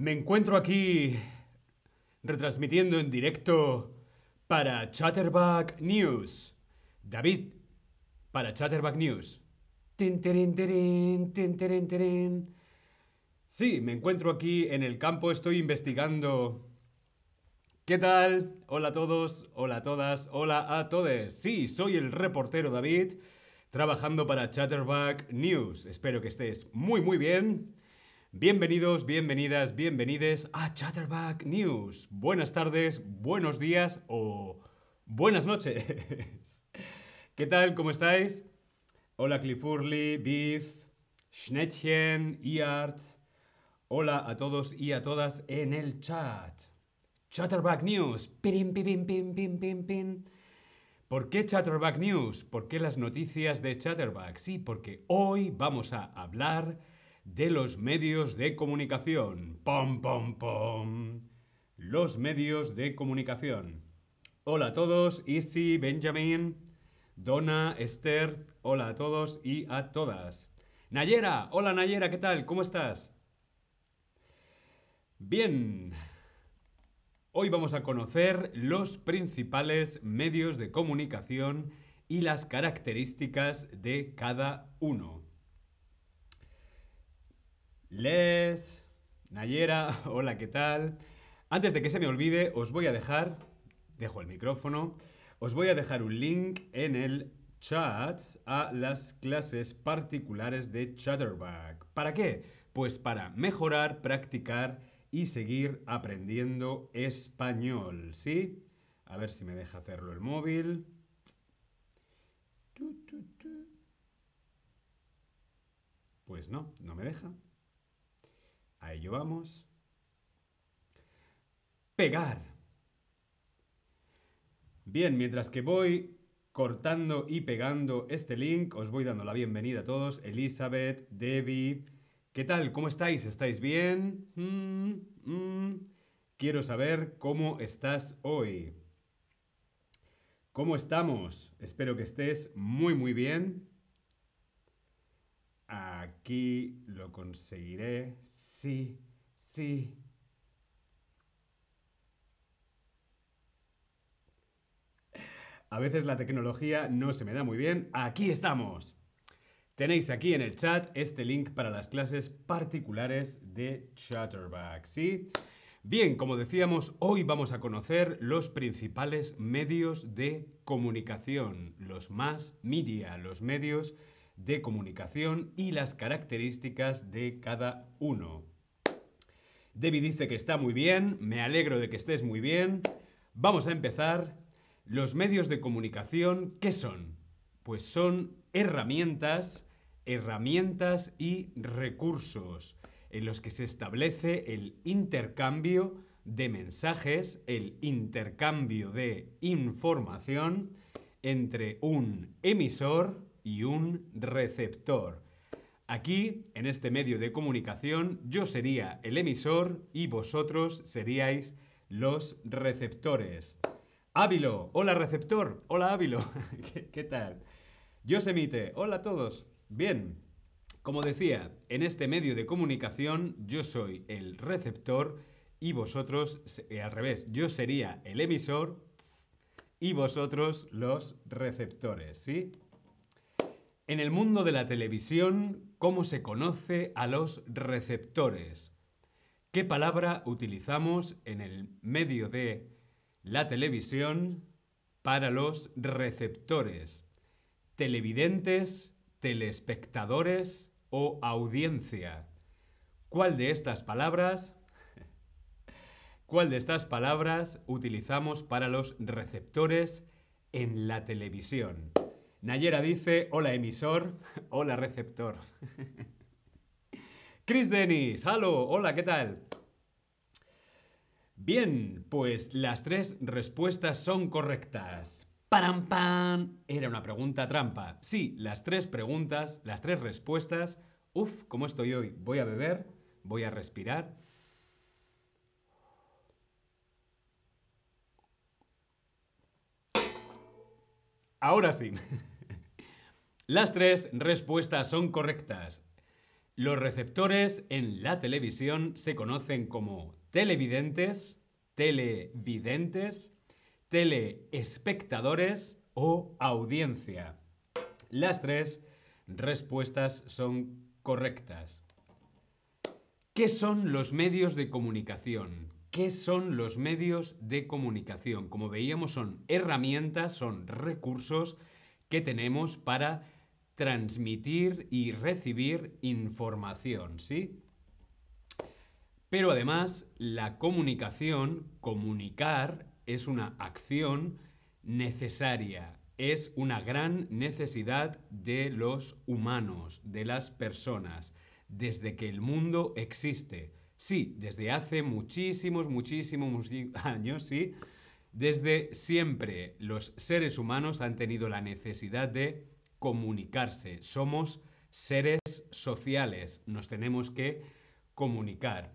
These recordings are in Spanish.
Me encuentro aquí retransmitiendo en directo para Chatterback News. David, para Chatterback News. Sí, me encuentro aquí en el campo, estoy investigando. ¿Qué tal? Hola a todos, hola a todas, hola a todos. Sí, soy el reportero David, trabajando para Chatterback News. Espero que estés muy, muy bien. Bienvenidos, bienvenidas, bienvenides a Chatterback News. Buenas tardes, buenos días o buenas noches. ¿Qué tal? ¿Cómo estáis? Hola Cliffurly, Beef, Schnettchen, Iarts. Hola a todos y a todas en el chat. Chatterback News. ¿Por qué Chatterback News? ¿Por qué las noticias de Chatterback? Sí, porque hoy vamos a hablar de los medios de comunicación. ¡Pom, pom, pom! Los medios de comunicación. Hola a todos, Easy, Benjamin, Donna, Esther, hola a todos y a todas. Nayera, hola Nayera, ¿qué tal? ¿Cómo estás? Bien, hoy vamos a conocer los principales medios de comunicación y las características de cada uno. Les, Nayera, hola, ¿qué tal? Antes de que se me olvide, os voy a dejar, dejo el micrófono, os voy a dejar un link en el chat a las clases particulares de Chatterback. ¿Para qué? Pues para mejorar, practicar y seguir aprendiendo español, ¿sí? A ver si me deja hacerlo el móvil. Pues no, no me deja. A ello vamos. Pegar. Bien, mientras que voy cortando y pegando este link, os voy dando la bienvenida a todos. Elizabeth, Debbie, ¿qué tal? ¿Cómo estáis? ¿Estáis bien? Mm, mm. Quiero saber cómo estás hoy. ¿Cómo estamos? Espero que estés muy, muy bien. Aquí lo conseguiré. Sí, sí. A veces la tecnología no se me da muy bien. Aquí estamos. Tenéis aquí en el chat este link para las clases particulares de Chatterback, ¿sí? Bien, como decíamos, hoy vamos a conocer los principales medios de comunicación, los más media, los medios de comunicación y las características de cada uno. Debbie dice que está muy bien, me alegro de que estés muy bien. Vamos a empezar. Los medios de comunicación, ¿qué son? Pues son herramientas, herramientas y recursos en los que se establece el intercambio de mensajes, el intercambio de información entre un emisor y un receptor. Aquí, en este medio de comunicación, yo sería el emisor y vosotros seríais los receptores. Ávilo, hola receptor, hola Ávilo, ¿Qué, tal? Yosemite, hola a todos. Bien, como decía, en este medio de comunicación yo soy el receptor y vosotros, eh, al revés, yo sería el emisor y vosotros los receptores, ¿sí? En el mundo de la televisión, ¿cómo se conoce a los receptores? ¿Qué palabra utilizamos en el medio de la televisión para los receptores? ¿Televidentes, telespectadores o audiencia? ¿Cuál de estas palabras ¿Cuál de estas palabras utilizamos para los receptores en la televisión? Nayera dice, hola emisor, hola receptor. Chris Dennis, halo, hola, ¿qué tal? Bien, pues las tres respuestas son correctas. ¡Param, pam! Era una pregunta trampa. Sí, las tres preguntas, las tres respuestas. Uf, ¿cómo estoy hoy? Voy a beber, voy a respirar. Ahora sí. Las tres respuestas son correctas. Los receptores en la televisión se conocen como televidentes, televidentes, teleespectadores o audiencia. Las tres respuestas son correctas. ¿Qué son los medios de comunicación? ¿Qué son los medios de comunicación? Como veíamos, son herramientas, son recursos que tenemos para transmitir y recibir información, ¿sí? Pero además, la comunicación, comunicar, es una acción necesaria, es una gran necesidad de los humanos, de las personas, desde que el mundo existe. Sí, desde hace muchísimos, muchísimos años, sí. Desde siempre los seres humanos han tenido la necesidad de comunicarse. Somos seres sociales, nos tenemos que comunicar.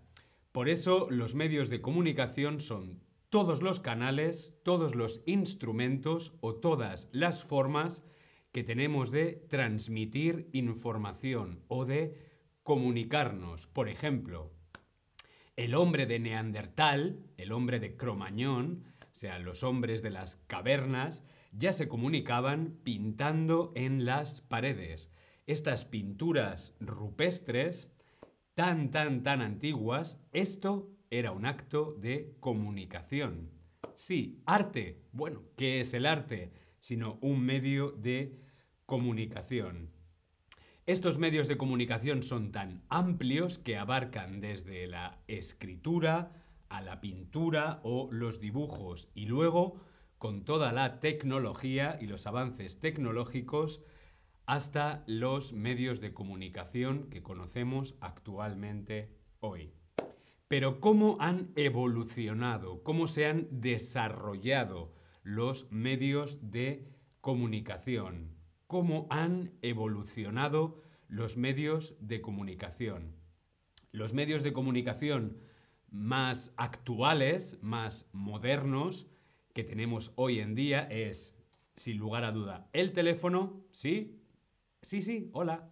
Por eso los medios de comunicación son todos los canales, todos los instrumentos o todas las formas que tenemos de transmitir información o de comunicarnos. Por ejemplo, el hombre de Neandertal, el hombre de Cromañón, o sea, los hombres de las cavernas, ya se comunicaban pintando en las paredes. Estas pinturas rupestres, tan, tan, tan antiguas, esto era un acto de comunicación. Sí, arte. Bueno, ¿qué es el arte? Sino un medio de comunicación. Estos medios de comunicación son tan amplios que abarcan desde la escritura a la pintura o los dibujos y luego con toda la tecnología y los avances tecnológicos hasta los medios de comunicación que conocemos actualmente hoy. Pero ¿cómo han evolucionado? ¿Cómo se han desarrollado los medios de comunicación? ¿Cómo han evolucionado los medios de comunicación? Los medios de comunicación más actuales, más modernos, que tenemos hoy en día es, sin lugar a duda, el teléfono, ¿sí? Sí, sí, hola.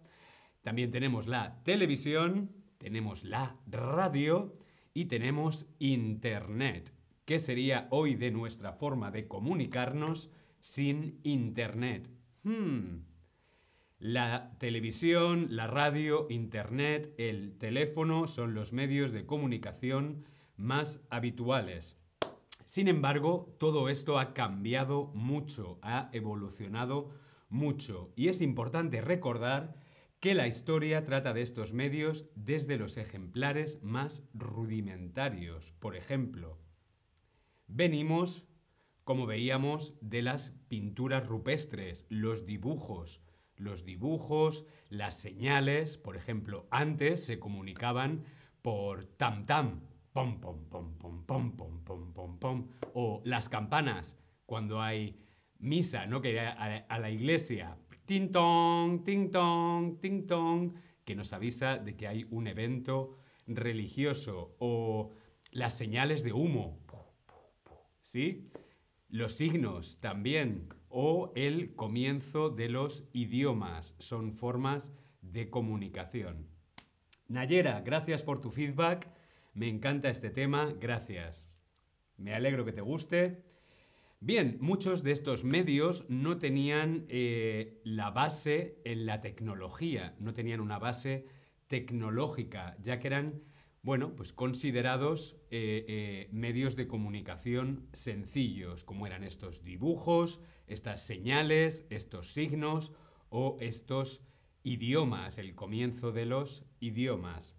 También tenemos la televisión, tenemos la radio y tenemos Internet. ¿Qué sería hoy de nuestra forma de comunicarnos sin Internet? Hmm. La televisión, la radio, Internet, el teléfono son los medios de comunicación más habituales. Sin embargo, todo esto ha cambiado mucho, ha evolucionado mucho y es importante recordar que la historia trata de estos medios desde los ejemplares más rudimentarios. Por ejemplo, venimos, como veíamos, de las pinturas rupestres, los dibujos. Los dibujos, las señales, por ejemplo, antes se comunicaban por tam-tam, pom, pom, pom, pom, pom, pom, pom, pom, pom, o las campanas, cuando hay misa, ¿no? Que a, a la iglesia, ting tong, ting tong, ting tong, que nos avisa de que hay un evento religioso o las señales de humo, ¿sí? Los signos también o el comienzo de los idiomas son formas de comunicación. Nayera, gracias por tu feedback. Me encanta este tema, gracias. Me alegro que te guste. Bien, muchos de estos medios no tenían eh, la base en la tecnología, no tenían una base tecnológica, ya que eran, bueno, pues considerados eh, eh, medios de comunicación sencillos, como eran estos dibujos, estas señales, estos signos o estos idiomas, el comienzo de los idiomas.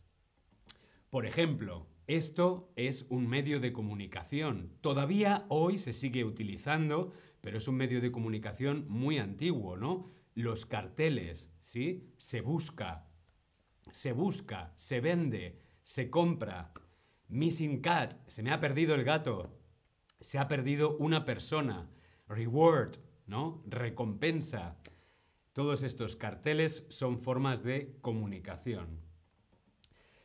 Por ejemplo, esto es un medio de comunicación. Todavía hoy se sigue utilizando, pero es un medio de comunicación muy antiguo, ¿no? Los carteles, ¿sí? Se busca, se busca, se vende, se compra. Missing cat, se me ha perdido el gato. Se ha perdido una persona. Reward, ¿no? Recompensa. Todos estos carteles son formas de comunicación.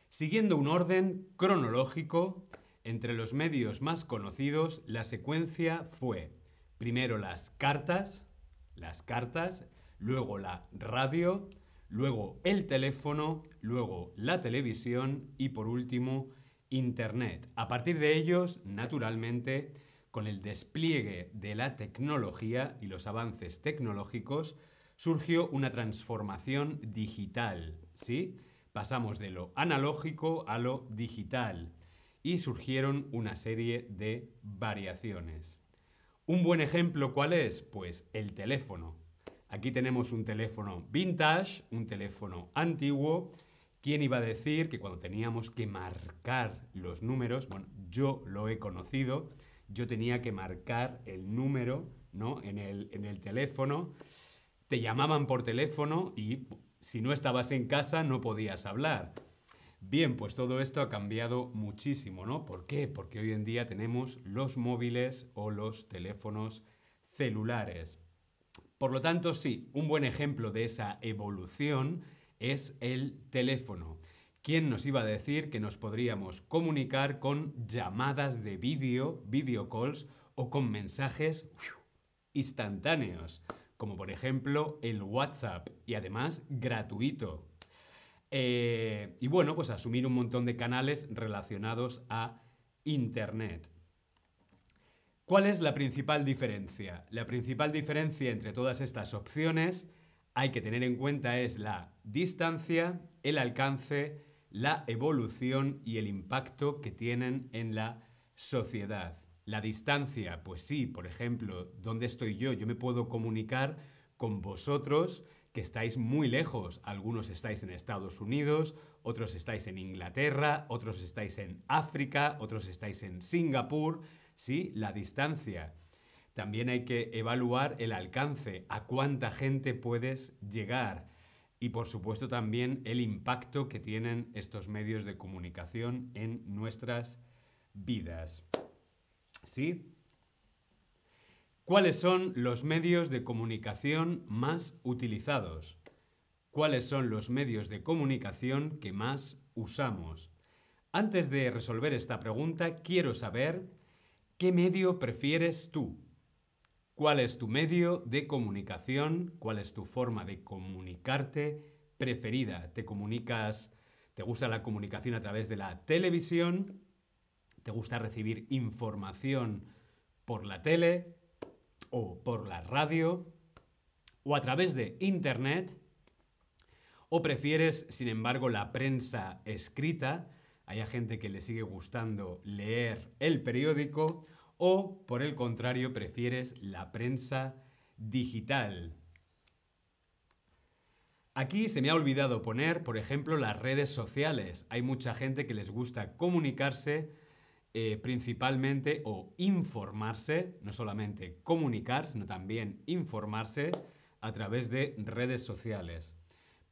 Siguiendo un orden cronológico, entre los medios más conocidos, la secuencia fue primero las cartas, las cartas, luego la radio, luego el teléfono, luego la televisión y por último Internet. A partir de ellos, naturalmente, con el despliegue de la tecnología y los avances tecnológicos, surgió una transformación digital, ¿sí? Pasamos de lo analógico a lo digital y surgieron una serie de variaciones. Un buen ejemplo, ¿cuál es? Pues el teléfono. Aquí tenemos un teléfono vintage, un teléfono antiguo. ¿Quién iba a decir que cuando teníamos que marcar los números, bueno, yo lo he conocido, yo tenía que marcar el número ¿no? en, el, en el teléfono, te llamaban por teléfono y si no estabas en casa no podías hablar. Bien, pues todo esto ha cambiado muchísimo, ¿no? ¿Por qué? Porque hoy en día tenemos los móviles o los teléfonos celulares. Por lo tanto, sí, un buen ejemplo de esa evolución es el teléfono. ¿Quién nos iba a decir que nos podríamos comunicar con llamadas de vídeo, video calls o con mensajes instantáneos? Como por ejemplo el WhatsApp y además gratuito. Eh, y bueno, pues asumir un montón de canales relacionados a Internet. ¿Cuál es la principal diferencia? La principal diferencia entre todas estas opciones hay que tener en cuenta es la distancia, el alcance, la evolución y el impacto que tienen en la sociedad. La distancia, pues sí, por ejemplo, ¿dónde estoy yo? Yo me puedo comunicar con vosotros que estáis muy lejos. Algunos estáis en Estados Unidos, otros estáis en Inglaterra, otros estáis en África, otros estáis en Singapur. ¿sí? La distancia. También hay que evaluar el alcance, a cuánta gente puedes llegar y por supuesto también el impacto que tienen estos medios de comunicación en nuestras vidas. ¿Sí? ¿Cuáles son los medios de comunicación más utilizados? ¿Cuáles son los medios de comunicación que más usamos? Antes de resolver esta pregunta, quiero saber ¿Qué medio prefieres tú? ¿Cuál es tu medio de comunicación? ¿Cuál es tu forma de comunicarte preferida? ¿Te comunicas, te gusta la comunicación a través de la televisión? ¿Te gusta recibir información por la tele o por la radio o a través de internet? ¿O prefieres, sin embargo, la prensa escrita? Hay gente que le sigue gustando leer el periódico o, por el contrario, prefieres la prensa digital. Aquí se me ha olvidado poner, por ejemplo, las redes sociales. Hay mucha gente que les gusta comunicarse eh, principalmente o informarse, no solamente comunicar, sino también informarse a través de redes sociales.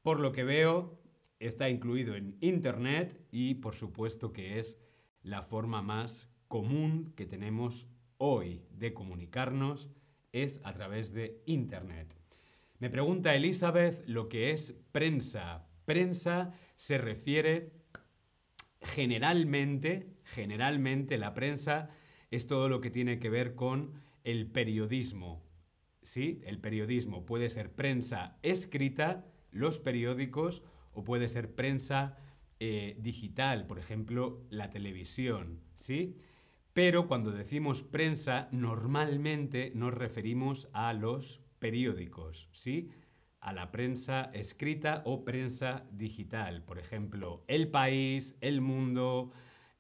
Por lo que veo, está incluido en Internet y por supuesto que es la forma más común que tenemos hoy de comunicarnos es a través de Internet. Me pregunta Elizabeth lo que es prensa. Prensa se refiere generalmente, generalmente la prensa es todo lo que tiene que ver con el periodismo. ¿Sí? El periodismo puede ser prensa escrita, los periódicos, o puede ser prensa eh, digital, por ejemplo, la televisión. ¿Sí? Pero cuando decimos prensa, normalmente nos referimos a los periódicos, ¿sí? A la prensa escrita o prensa digital. Por ejemplo, El País, El Mundo,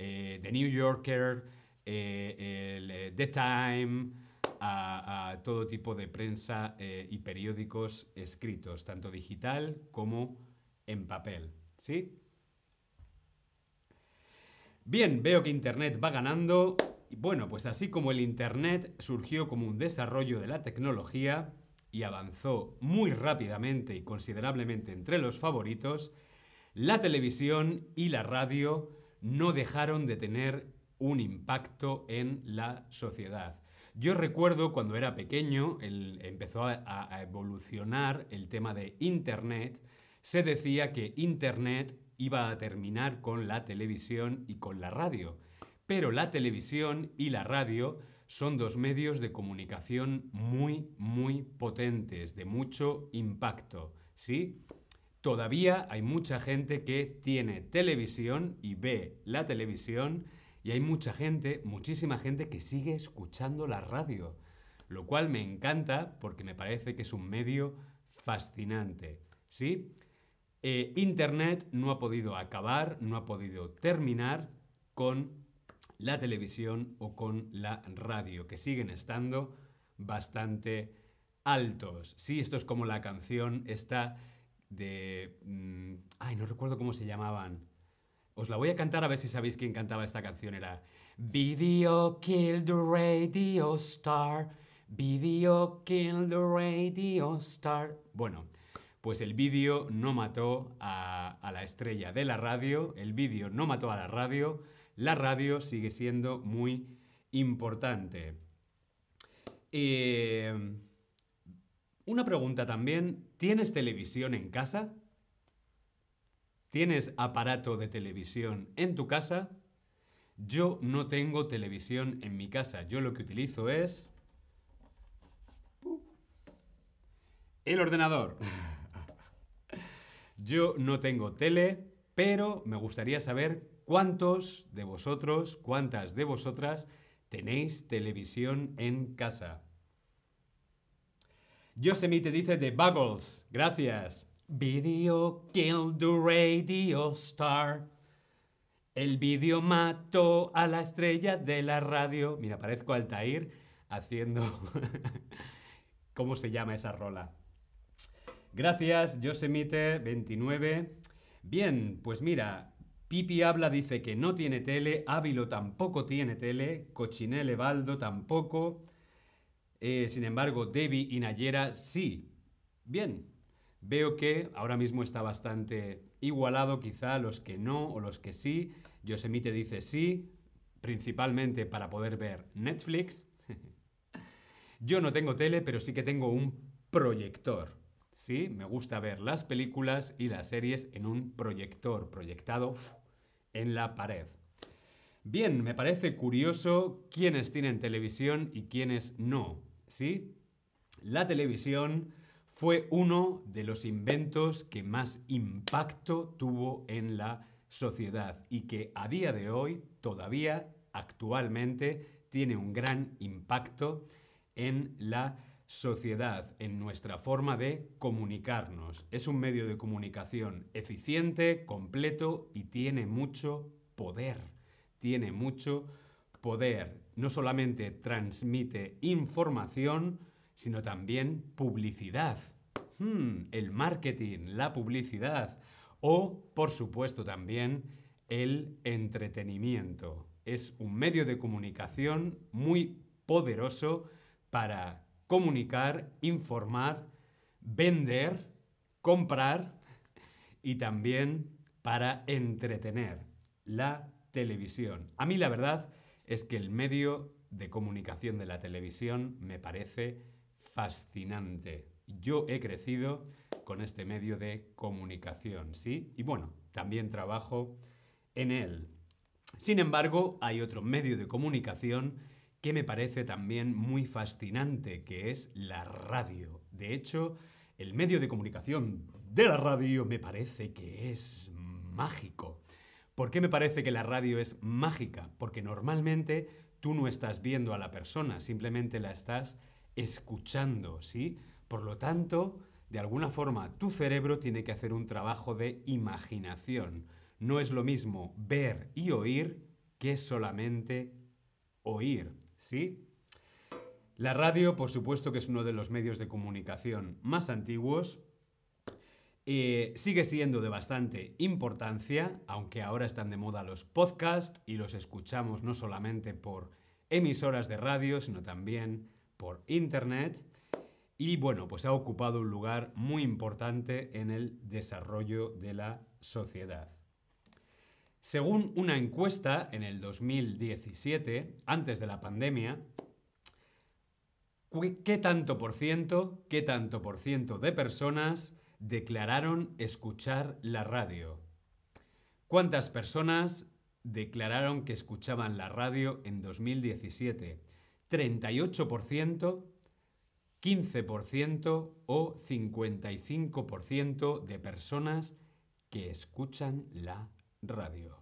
eh, The New Yorker, eh, eh, The Time, a, todo tipo de prensa y periódicos escritos, tanto digital como en papel, ¿sí? Bien, veo que Internet va ganando. Bueno, pues así como el Internet surgió como un desarrollo de la tecnología y avanzó muy rápidamente y considerablemente entre los favoritos, la televisión y la radio no dejaron de tener un impacto en la sociedad. Yo recuerdo cuando era pequeño, empezó a, evolucionar el tema de Internet, se decía que Internet iba a terminar con la televisión y con la radio. Pero la televisión y la radio son dos medios de comunicación muy, muy potentes, de mucho impacto, ¿sí? Todavía hay mucha gente que tiene televisión y ve la televisión y hay mucha gente, muchísima gente que sigue escuchando la radio, lo cual me encanta porque me parece que es un medio fascinante. ¿Sí? Eh, Internet no ha podido acabar, no ha podido terminar con la televisión o con la radio, que siguen estando bastante altos. Sí, esto es como la canción esta de... Mm, ay, no recuerdo cómo se llamaban. Os la voy a cantar a ver si sabéis quién cantaba esta canción. Era Video Kill the Radio Star. Video Kill the Radio Star. Bueno, pues el vídeo no mató a, la estrella de la radio, el vídeo no mató a la radio, la radio sigue siendo muy importante. Eh, una pregunta también, ¿tienes televisión en casa? ¿Tienes aparato de televisión en tu casa? Yo no tengo televisión en mi casa. Yo lo que utilizo es... El ordenador. Yo no tengo tele, pero me gustaría saber cuántos de vosotros, cuántas de vosotras tenéis televisión en casa. Yosemite dice de Buggles. Gracias. Video killed the radio star. El vídeo mató a la estrella de la radio. Mira, parezco Altair haciendo... ¿Cómo se llama esa rola? Gracias, Yosemite29. Bien, pues mira, Pipi Habla dice que no tiene tele, Ávilo tampoco tiene tele, Cochinelle Baldo tampoco. Eh, sin embargo, Debbie y Nayera sí. Bien, Veo que ahora mismo está bastante igualado, quizá los que no o los que sí. Yosemite dice sí, principalmente para poder ver Netflix. Yo no tengo tele, pero sí que tengo un proyector. Sí, me gusta ver las películas y las series en un proyector proyectado en la pared. Bien, me parece curioso quiénes tienen televisión y quiénes no. ¿Sí? La televisión fue uno de los inventos que más impacto tuvo en la sociedad y que a día de hoy, todavía, actualmente, tiene un gran impacto en la sociedad, en nuestra forma de comunicarnos. Es un medio de comunicación eficiente, completo y tiene mucho poder. Tiene mucho poder. No solamente transmite información, sino también publicidad. Hmm, el marketing, la publicidad o, por supuesto, también el entretenimiento. Es un medio de comunicación muy poderoso para comunicar, informar, vender, comprar y también para entretener la televisión. A mí la verdad es que el medio de comunicación de la televisión me parece fascinante. Yo he crecido con este medio de comunicación, ¿sí? Y bueno, también trabajo en él. Sin embargo, hay otro medio de comunicación que me parece también muy fascinante, que es la radio. De hecho, el medio de comunicación de la radio me parece que es mágico. ¿Por qué me parece que la radio es mágica? Porque normalmente tú no estás viendo a la persona, simplemente la estás escuchando, ¿sí? Por lo tanto, de alguna forma, tu cerebro tiene que hacer un trabajo de imaginación. No es lo mismo ver y oír que solamente oír, ¿sí? La radio, por supuesto que es uno de los medios de comunicación más antiguos, eh, sigue siendo de bastante importancia, aunque ahora están de moda los podcasts y los escuchamos no solamente por emisoras de radio, sino también por Internet y bueno, pues ha ocupado un lugar muy importante en el desarrollo de la sociedad. Según una encuesta en el 2017, antes de la pandemia, ¿qué tanto por ciento, qué tanto por ciento de personas declararon escuchar la radio? ¿Cuántas personas declararon que escuchaban la radio en 2017? 38%, 15% o 55% de personas que escuchan la radio.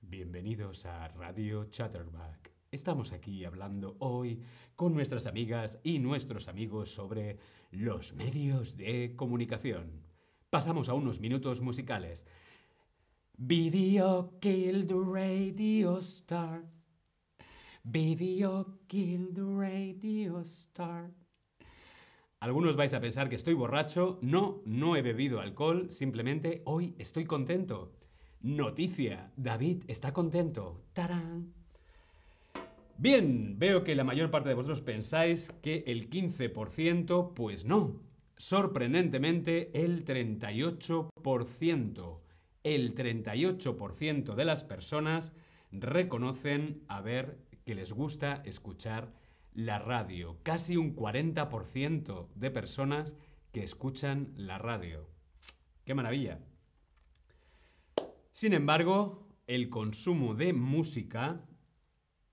Bienvenidos a Radio Chatterback. Estamos aquí hablando hoy con nuestras amigas y nuestros amigos sobre los medios de comunicación. Pasamos a unos minutos musicales. Video kill the radio star. Video kill the radio star. Algunos vais a pensar que estoy borracho. No, no he bebido alcohol. Simplemente hoy estoy contento. Noticia. David está contento. ¡Tarán! Bien, veo que la mayor parte de vosotros pensáis que el 15%, pues no. Sorprendentemente, el 38%. El 38% de las personas reconocen haber que les gusta escuchar la radio. Casi un 40% de personas que escuchan la radio. ¡Qué maravilla! Sin embargo, el consumo de música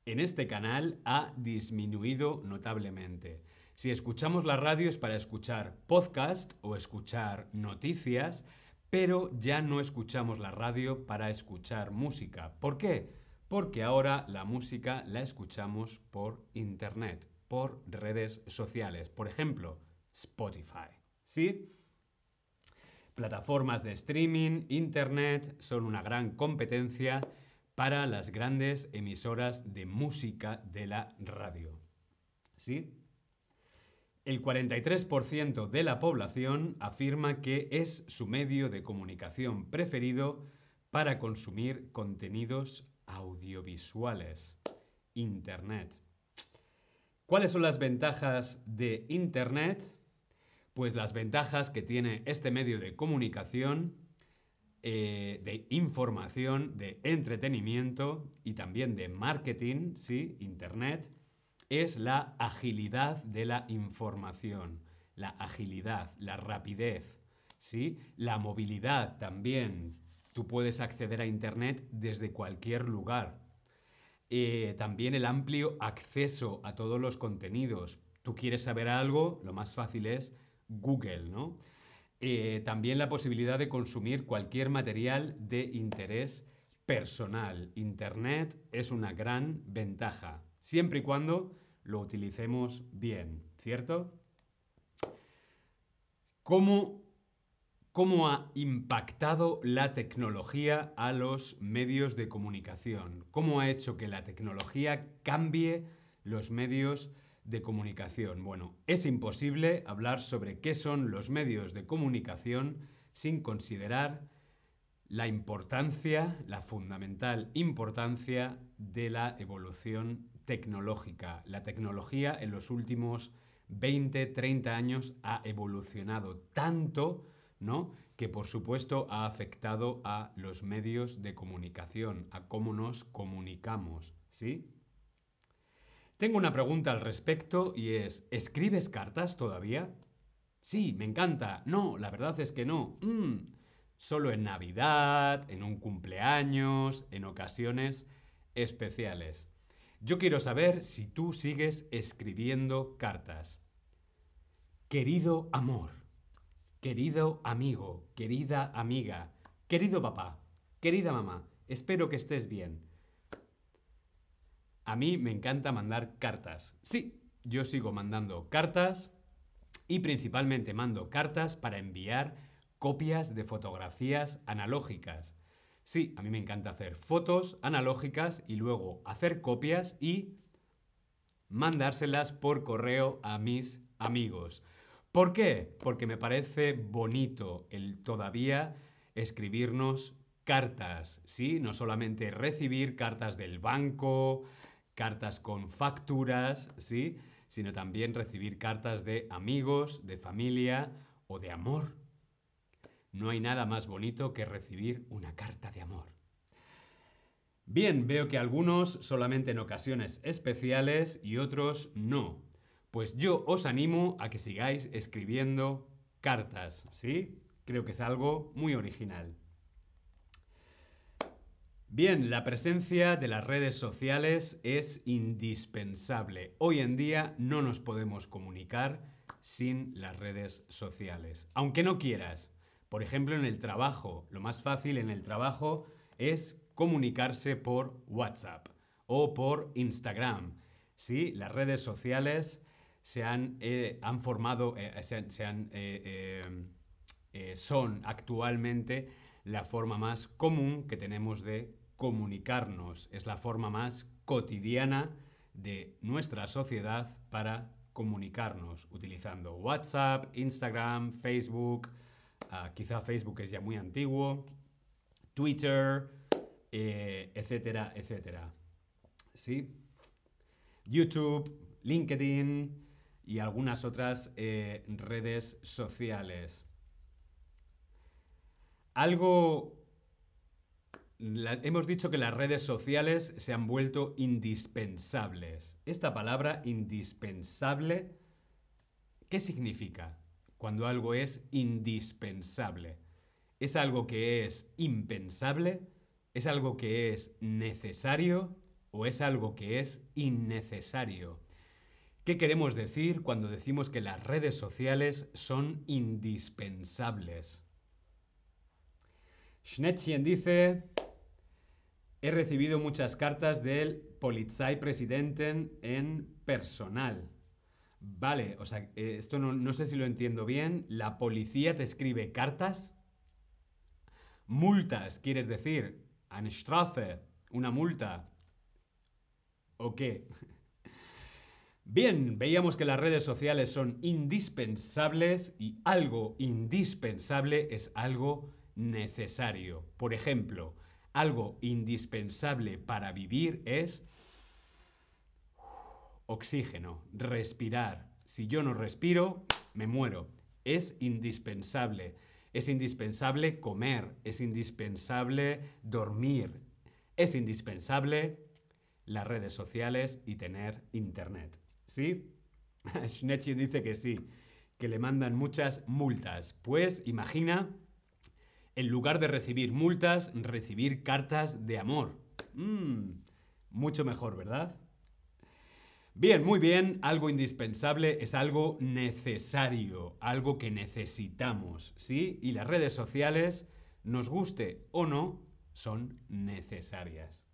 en este canal ha disminuido notablemente. Si escuchamos la radio es para escuchar podcast o escuchar noticias, pero ya no escuchamos la radio para escuchar música. ¿Por qué? Porque ahora la música la escuchamos por internet, por redes sociales, por ejemplo, Spotify. ¿Sí? Plataformas de streaming, internet son una gran competencia para las grandes emisoras de música de la radio. ¿Sí? El 43% de la población afirma que es su medio de comunicación preferido para consumir contenidos audiovisuales. Internet. ¿Cuáles son las ventajas de Internet? Pues las ventajas que tiene este medio de comunicación eh, de información, de entretenimiento y también de marketing, ¿sí? Internet, es la agilidad de la información, la agilidad, la rapidez, ¿sí? La movilidad también. Tú puedes acceder a Internet desde cualquier lugar. Eh, también el amplio acceso a todos los contenidos. Tú quieres saber algo, lo más fácil es Google, ¿no? Eh, también la posibilidad de consumir cualquier material de interés personal. Internet es una gran ventaja, siempre y cuando lo utilicemos bien, ¿cierto? ¿Cómo, ¿Cómo ha impactado la tecnología a los medios de comunicación? ¿Cómo ha hecho que la tecnología cambie los medios de comunicación. Bueno, es imposible hablar sobre qué son los medios de comunicación sin considerar la importancia, la fundamental importancia de la evolución tecnológica. La tecnología en los últimos 20, 30 años ha evolucionado tanto, que por supuesto ha afectado a los medios de comunicación, a cómo nos comunicamos, ¿sí? Tengo una pregunta al respecto y es, ¿escribes cartas todavía? Sí, me encanta. No, la verdad es que no. Mm, solo en Navidad, en un cumpleaños, en ocasiones especiales. Yo quiero saber si tú sigues escribiendo cartas. Querido amor, querido amigo, querida amiga, querido papá, querida mamá, espero que estés bien. A mí me encanta mandar cartas. Sí, yo sigo mandando cartas y principalmente mando cartas para enviar copias de fotografías analógicas. Sí, a mí me encanta hacer fotos analógicas y luego hacer copias y mandárselas por correo a mis amigos. ¿Por qué? Porque me parece bonito el todavía escribirnos cartas, ¿sí? No solamente recibir cartas del banco, cartas con facturas, ¿sí? Sino también recibir cartas de amigos, de familia o de amor. No hay nada más bonito que recibir una carta de amor. Bien, veo que algunos solamente en ocasiones especiales y otros no. Pues yo os animo a que sigáis escribiendo cartas, ¿sí? Creo que es algo muy original. Bien, la presencia de las redes sociales es indispensable. Hoy en día no nos podemos comunicar sin las redes sociales. Aunque no quieras. Por ejemplo, en el trabajo. Lo más fácil en el trabajo es comunicarse por WhatsApp o por Instagram. Sí, las redes sociales se han, eh, han formado, eh, se, han, eh, son actualmente la forma más común que tenemos de comunicarnos. Es la forma más cotidiana de nuestra sociedad para comunicarnos, utilizando WhatsApp, Instagram, Facebook, ah, quizá Facebook es ya muy antiguo, Twitter, etcétera, etcétera. ¿Sí? YouTube, LinkedIn y algunas otras eh, redes sociales. Algo... hemos dicho que las redes sociales se han vuelto indispensables. Esta palabra indispensable, ¿qué significa cuando algo es indispensable? ¿Es algo que es impensable? ¿Es algo que es necesario? ¿O es algo que es innecesario? ¿Qué queremos decir cuando decimos que las redes sociales son indispensables? Schnettchen dice, he recibido muchas cartas del Polizeipräsidenten en personal. Vale, o sea, eh, esto no, no sé si lo entiendo bien. ¿La policía te escribe cartas? Multas, quieres decir. Eine Strafe, una multa. ¿O qué? Bien, veíamos que las redes sociales son indispensables y algo indispensable es algo necesario. Por ejemplo, algo indispensable para vivir es oxígeno, respirar. Si yo no respiro, me muero. Es indispensable. Es indispensable comer, es indispensable dormir, es indispensable las redes sociales y tener internet. ¿Sí? Schnettchen dice que sí, que le mandan muchas multas. Pues imagina, en lugar de recibir multas, recibir cartas de amor. Mm, mucho mejor, ¿verdad? Bien, muy bien, algo indispensable es algo necesario, algo que necesitamos, ¿sí? Y las redes sociales, nos guste o no, son necesarias.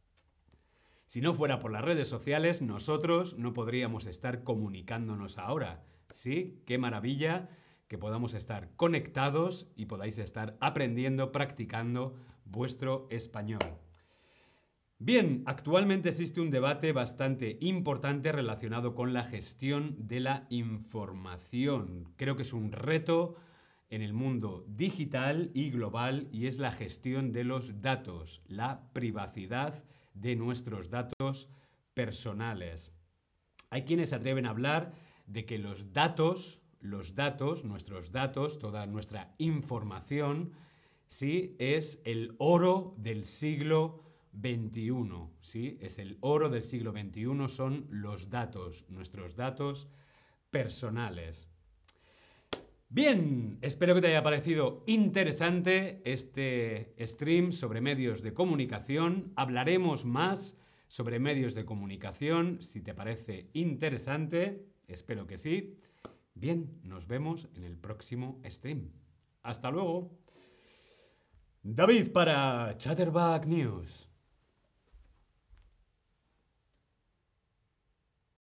Si no fuera por las redes sociales, nosotros no podríamos estar comunicándonos ahora. ¿Sí? Qué maravilla que podamos estar conectados y podáis estar aprendiendo, practicando vuestro español. Bien, actualmente existe un debate bastante importante relacionado con la gestión de la información. Creo que es un reto en el mundo digital y global y es la gestión de los datos, la privacidad de nuestros datos personales. Hay quienes se atreven a hablar de que los datos, los datos, nuestros datos, toda nuestra información, sí, es el oro del siglo XXI, ¿sí? Es el oro del siglo XXI, son los datos, nuestros datos personales. Bien, espero que te haya parecido interesante este stream sobre medios de comunicación. Hablaremos más sobre medios de comunicación, si te parece interesante. Espero que sí. Bien, nos vemos en el próximo stream. Hasta luego. David para Chatterback News.